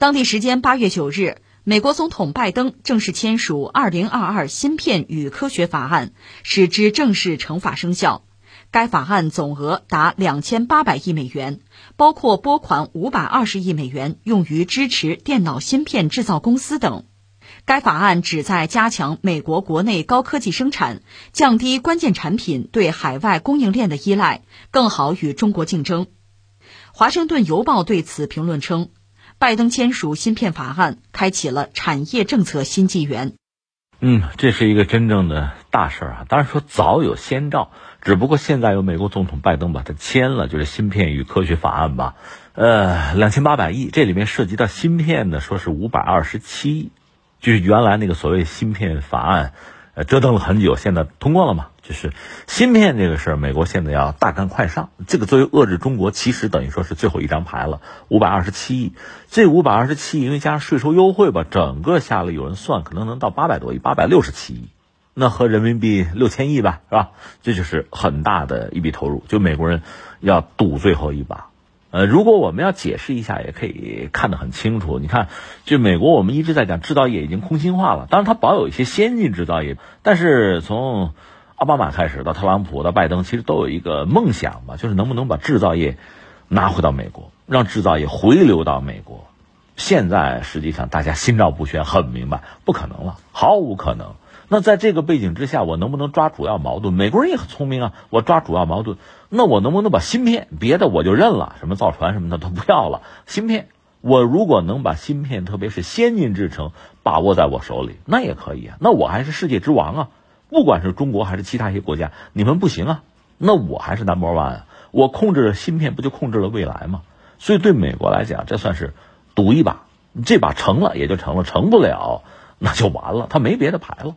当地时间八月九日，美国总统拜登正式签署《二零二二芯片与科学法案》，使之正式成法生效。该法案总额达两千八百亿美元，包括拨款五百二十亿美元用于支持电脑芯片制造公司等。该法案旨在加强美国国内高科技生产，降低关键产品对海外供应链的依赖，更好与中国竞争。华盛顿邮报对此评论称。拜登签署芯片法案，开启了产业政策新纪元。嗯，这是一个真正的大事儿啊！当然说早有先兆，只不过现在由美国总统拜登把它签了，就是芯片与科学法案吧。呃，两千八百亿，这里面涉及到芯片的，说是五百二十七亿，就是原来那个所谓芯片法案。呃，折腾了很久，现在通过了嘛？就是芯片这个事儿，美国现在要大干快上。这个作为遏制中国，其实等于说是最后一张牌了。五百二十七亿，这五百二十七亿，因为加上税收优惠吧，整个下来有人算，可能能到八百多亿，八百六十七亿，那合人民币六千亿吧，是吧？这就是很大的一笔投入，就美国人要赌最后一把。呃，如果我们要解释一下，也可以看得很清楚。你看，就美国，我们一直在讲制造业已经空心化了。当然，它保有一些先进制造业，但是从奥巴马开始到特朗普到拜登，其实都有一个梦想吧，就是能不能把制造业拿回到美国，让制造业回流到美国。现在实际上大家心照不宣，很明白，不可能了，毫无可能。那在这个背景之下，我能不能抓主要矛盾？美国人也很聪明啊，我抓主要矛盾。那我能不能把芯片，别的我就认了，什么造船什么的都不要了。芯片，我如果能把芯片，特别是先进制程把握在我手里，那也可以啊。那我还是世界之王啊！不管是中国还是其他一些国家，你们不行啊，那我还是 number one。我控制了芯片，不就控制了未来吗？所以对美国来讲，这算是赌一把。这把成了也就成了，成不了那就完了，他没别的牌了。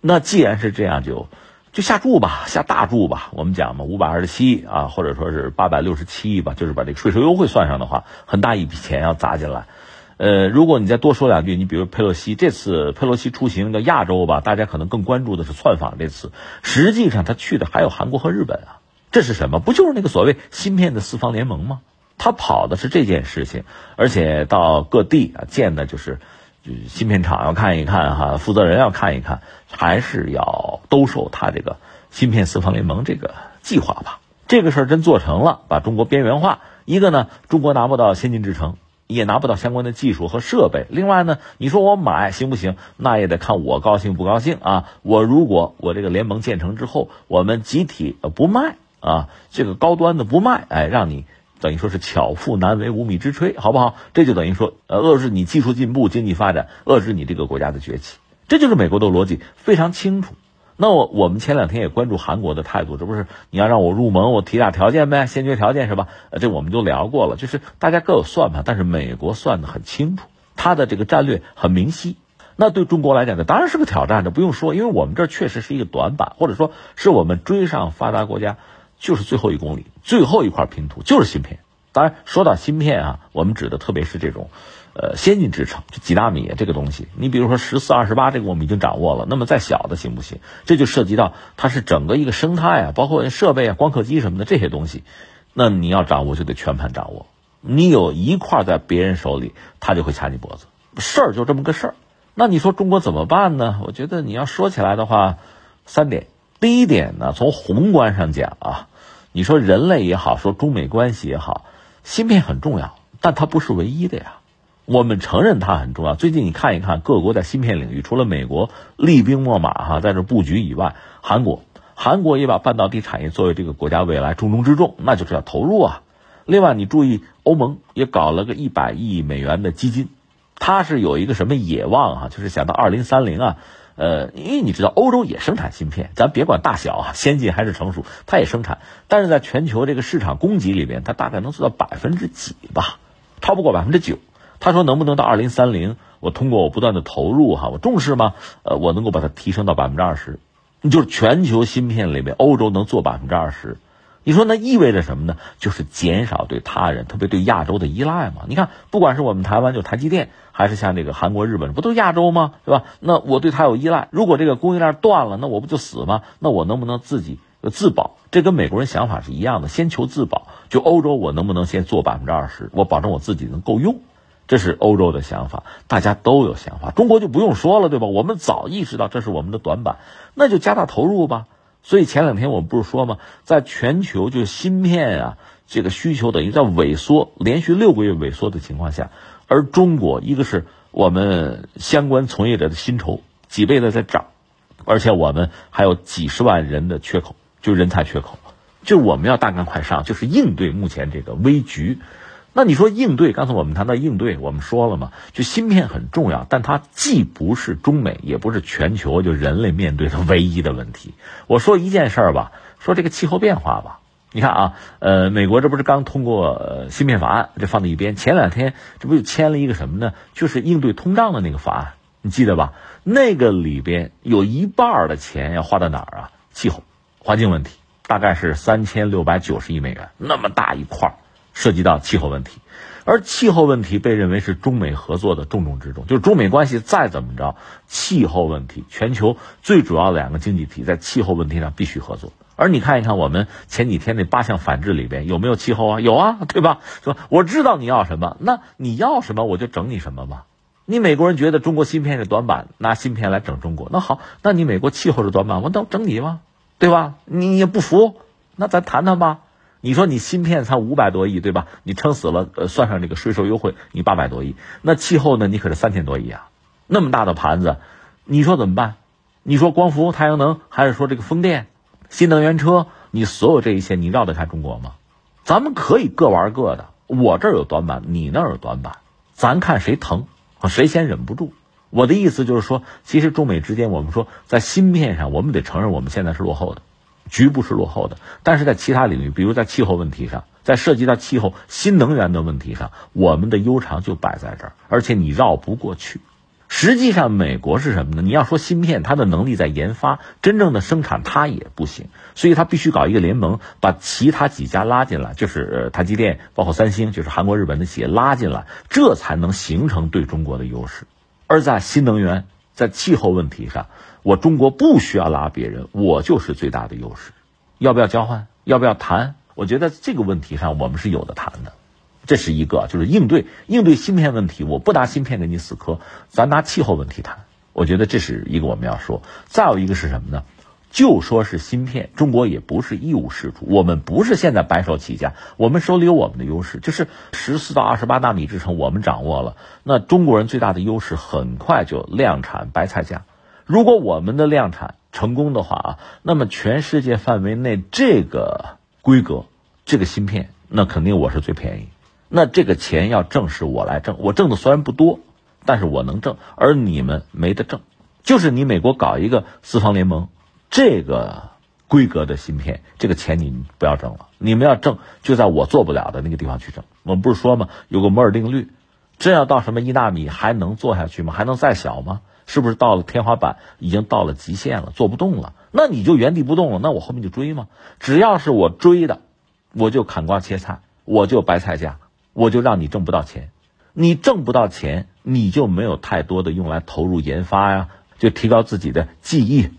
那既然是这样，就就下注吧，下大注吧。我们讲嘛，五百二十七啊，或者说是八百六十七亿吧，就是把这个税收优惠算上的话，很大一笔钱要砸进来。呃，如果你再多说两句，你比如佩洛西这次佩洛西出行到亚洲吧，大家可能更关注的是窜访这次，实际上他去的还有韩国和日本啊。这是什么？不就是那个所谓芯片的四方联盟吗？他跑的是这件事情，而且到各地啊见的就是。就芯片厂要看一看哈，负责人要看一看，还是要兜售他这个芯片四方联盟这个计划吧。这个事儿真做成了，把中国边缘化。一个呢，中国拿不到先进制程，也拿不到相关的技术和设备。另外呢，你说我买行不行？那也得看我高兴不高兴啊。我如果我这个联盟建成之后，我们集体不卖啊，这个高端的不卖，哎，让你。等于说是巧妇难为无米之炊，好不好？这就等于说，呃，遏制你技术进步、经济发展，遏制你这个国家的崛起，这就是美国的逻辑，非常清楚。那我我们前两天也关注韩国的态度，这不是你要让我入盟，我提俩条件呗，先决条件是吧？呃，这我们都聊过了，就是大家各有算盘，但是美国算的很清楚，他的这个战略很明晰。那对中国来讲呢，当然是个挑战，这不用说，因为我们这确实是一个短板，或者说是我们追上发达国家。就是最后一公里，最后一块拼图就是芯片。当然，说到芯片啊，我们指的特别是这种，呃，先进制程，就几纳米这个东西。你比如说十四、二十八，这个我们已经掌握了。那么再小的行不行？这就涉及到它是整个一个生态啊，包括设备啊、光刻机什么的这些东西。那你要掌握，就得全盘掌握。你有一块在别人手里，他就会掐你脖子。事儿就这么个事儿。那你说中国怎么办呢？我觉得你要说起来的话，三点。第一点呢，从宏观上讲啊。你说人类也好，说中美关系也好，芯片很重要，但它不是唯一的呀。我们承认它很重要。最近你看一看各国在芯片领域，除了美国厉兵秣马哈在这布局以外，韩国韩国也把半导体产业作为这个国家未来重中之重，那就是要投入啊。另外，你注意，欧盟也搞了个一百亿美元的基金，它是有一个什么野望哈，就是想到二零三零啊。呃，因为你知道欧洲也生产芯片，咱别管大小啊，先进还是成熟，它也生产。但是在全球这个市场供给里边，它大概能做到百分之几吧，超不过百分之九。他说能不能到二零三零，我通过我不断的投入哈，我重视吗？呃，我能够把它提升到百分之二十，就是全球芯片里面，欧洲能做百分之二十。你说那意味着什么呢？就是减少对他人，特别对亚洲的依赖嘛。你看，不管是我们台湾就台积电，还是像这个韩国、日本，不都亚洲吗？对吧？那我对他有依赖，如果这个供应链断了，那我不就死吗？那我能不能自己自保？这跟美国人想法是一样的，先求自保。就欧洲，我能不能先做百分之二十？我保证我自己能够用。这是欧洲的想法，大家都有想法。中国就不用说了，对吧？我们早意识到这是我们的短板，那就加大投入吧。所以前两天我们不是说吗？在全球就芯片啊，这个需求等于在萎缩，连续六个月萎缩的情况下，而中国一个是我们相关从业者的薪酬几倍的在涨，而且我们还有几十万人的缺口，就人才缺口，就我们要大干快上，就是应对目前这个危局。那你说应对？刚才我们谈到应对，我们说了嘛，就芯片很重要，但它既不是中美，也不是全球就人类面对的唯一的问题。我说一件事儿吧，说这个气候变化吧。你看啊，呃，美国这不是刚通过芯片法案，这放在一边。前两天这不又签了一个什么呢？就是应对通胀的那个法案，你记得吧？那个里边有一半的钱要花到哪儿啊？气候、环境问题，大概是三千六百九十亿美元，那么大一块儿。涉及到气候问题，而气候问题被认为是中美合作的重中之重。就是中美关系再怎么着，气候问题，全球最主要的两个经济体在气候问题上必须合作。而你看一看，我们前几天那八项反制里边有没有气候啊？有啊，对吧？说我知道你要什么，那你要什么我就整你什么嘛。你美国人觉得中国芯片是短板，拿芯片来整中国，那好，那你美国气候是短板，我能整你吗？对吧？你也不服，那咱谈谈吧。你说你芯片才五百多亿，对吧？你撑死了，呃，算上这个税收优惠，你八百多亿。那气候呢？你可是三千多亿啊！那么大的盘子，你说怎么办？你说光伏、太阳能，还是说这个风电、新能源车？你所有这一切，你绕得开中国吗？咱们可以各玩各的，我这儿有短板，你那儿有短板，咱看谁疼，谁先忍不住。我的意思就是说，其实中美之间，我们说在芯片上，我们得承认我们现在是落后的。局部是落后的，但是在其他领域，比如在气候问题上，在涉及到气候新能源的问题上，我们的悠长就摆在这儿，而且你绕不过去。实际上，美国是什么呢？你要说芯片，它的能力在研发，真正的生产它也不行，所以它必须搞一个联盟，把其他几家拉进来，就是台积电，包括三星，就是韩国、日本的企业拉进来，这才能形成对中国的优势。而在新能源、在气候问题上，我中国不需要拉别人，我就是最大的优势。要不要交换？要不要谈？我觉得这个问题上我们是有的谈的。这是一个，就是应对应对芯片问题。我不拿芯片给你死磕，咱拿气候问题谈。我觉得这是一个我们要说。再有一个是什么呢？就说是芯片，中国也不是一无是处。我们不是现在白手起家，我们手里有我们的优势，就是十四到二十八纳米制程我们掌握了。那中国人最大的优势，很快就量产白菜价。如果我们的量产成功的话啊，那么全世界范围内这个规格、这个芯片，那肯定我是最便宜。那这个钱要挣是我来挣，我挣的虽然不多，但是我能挣，而你们没得挣。就是你美国搞一个四方联盟，这个规格的芯片，这个钱你不要挣了。你们要挣，就在我做不了的那个地方去挣。我们不是说吗？有个摩尔定律，真要到什么一纳米还能做下去吗？还能再小吗？是不是到了天花板，已经到了极限了，做不动了？那你就原地不动了，那我后面就追吗？只要是我追的，我就砍瓜切菜，我就白菜价，我就让你挣不到钱。你挣不到钱，你就没有太多的用来投入研发呀，就提高自己的技艺，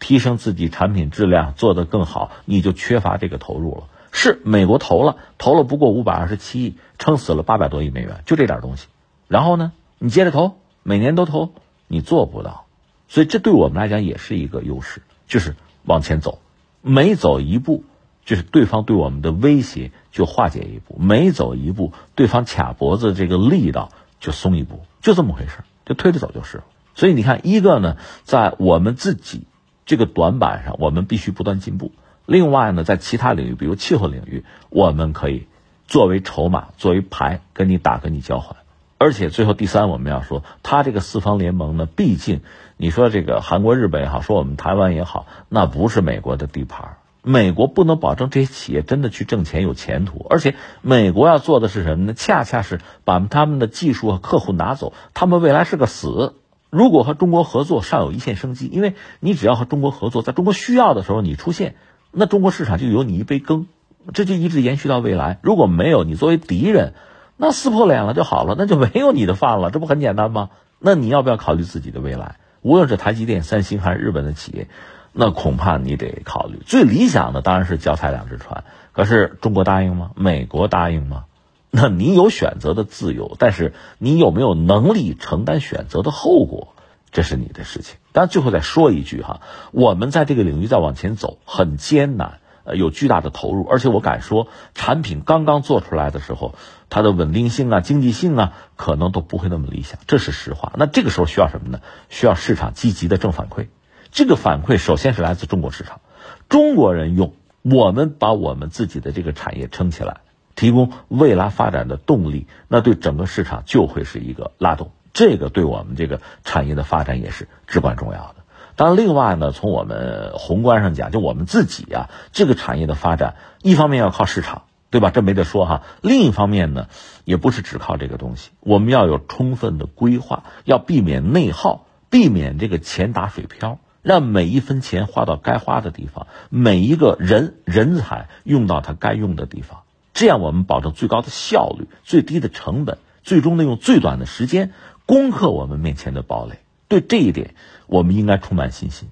提升自己产品质量，做得更好，你就缺乏这个投入了。是美国投了，投了不过五百二十七亿，撑死了八百多亿美元，就这点东西。然后呢，你接着投，每年都投。你做不到，所以这对我们来讲也是一个优势，就是往前走，每走一步，就是对方对我们的威胁就化解一步；每走一步，对方卡脖子这个力道就松一步，就这么回事，就推着走就是。所以你看，一个呢，在我们自己这个短板上，我们必须不断进步；另外呢，在其他领域，比如气候领域，我们可以作为筹码、作为牌，跟你打，跟你交换。而且最后第三，我们要说，他这个四方联盟呢，毕竟你说这个韩国、日本也好，说我们台湾也好，那不是美国的地盘，美国不能保证这些企业真的去挣钱有前途。而且美国要做的是什么呢？恰恰是把他们的技术和客户拿走，他们未来是个死。如果和中国合作，尚有一线生机，因为你只要和中国合作，在中国需要的时候你出现，那中国市场就有你一杯羹，这就一直延续到未来。如果没有你作为敌人。那撕破脸了就好了，那就没有你的饭了，这不很简单吗？那你要不要考虑自己的未来？无论是台积电、三星还是日本的企业，那恐怕你得考虑。最理想的当然是脚踩两只船，可是中国答应吗？美国答应吗？那你有选择的自由，但是你有没有能力承担选择的后果，这是你的事情。但最后再说一句哈，我们在这个领域再往前走很艰难，有巨大的投入，而且我敢说，产品刚刚做出来的时候，它的稳定性啊、经济性啊，可能都不会那么理想，这是实话。那这个时候需要什么呢？需要市场积极的正反馈。这个反馈首先是来自中国市场，中国人用，我们把我们自己的这个产业撑起来。提供未来发展的动力，那对整个市场就会是一个拉动，这个对我们这个产业的发展也是至关重要的。当然，另外呢，从我们宏观上讲，就我们自己啊，这个产业的发展，一方面要靠市场，对吧？这没得说哈。另一方面呢，也不是只靠这个东西，我们要有充分的规划，要避免内耗，避免这个钱打水漂，让每一分钱花到该花的地方，每一个人人才用到他该用的地方。这样，我们保证最高的效率、最低的成本，最终呢用最短的时间攻克我们面前的堡垒。对这一点，我们应该充满信心。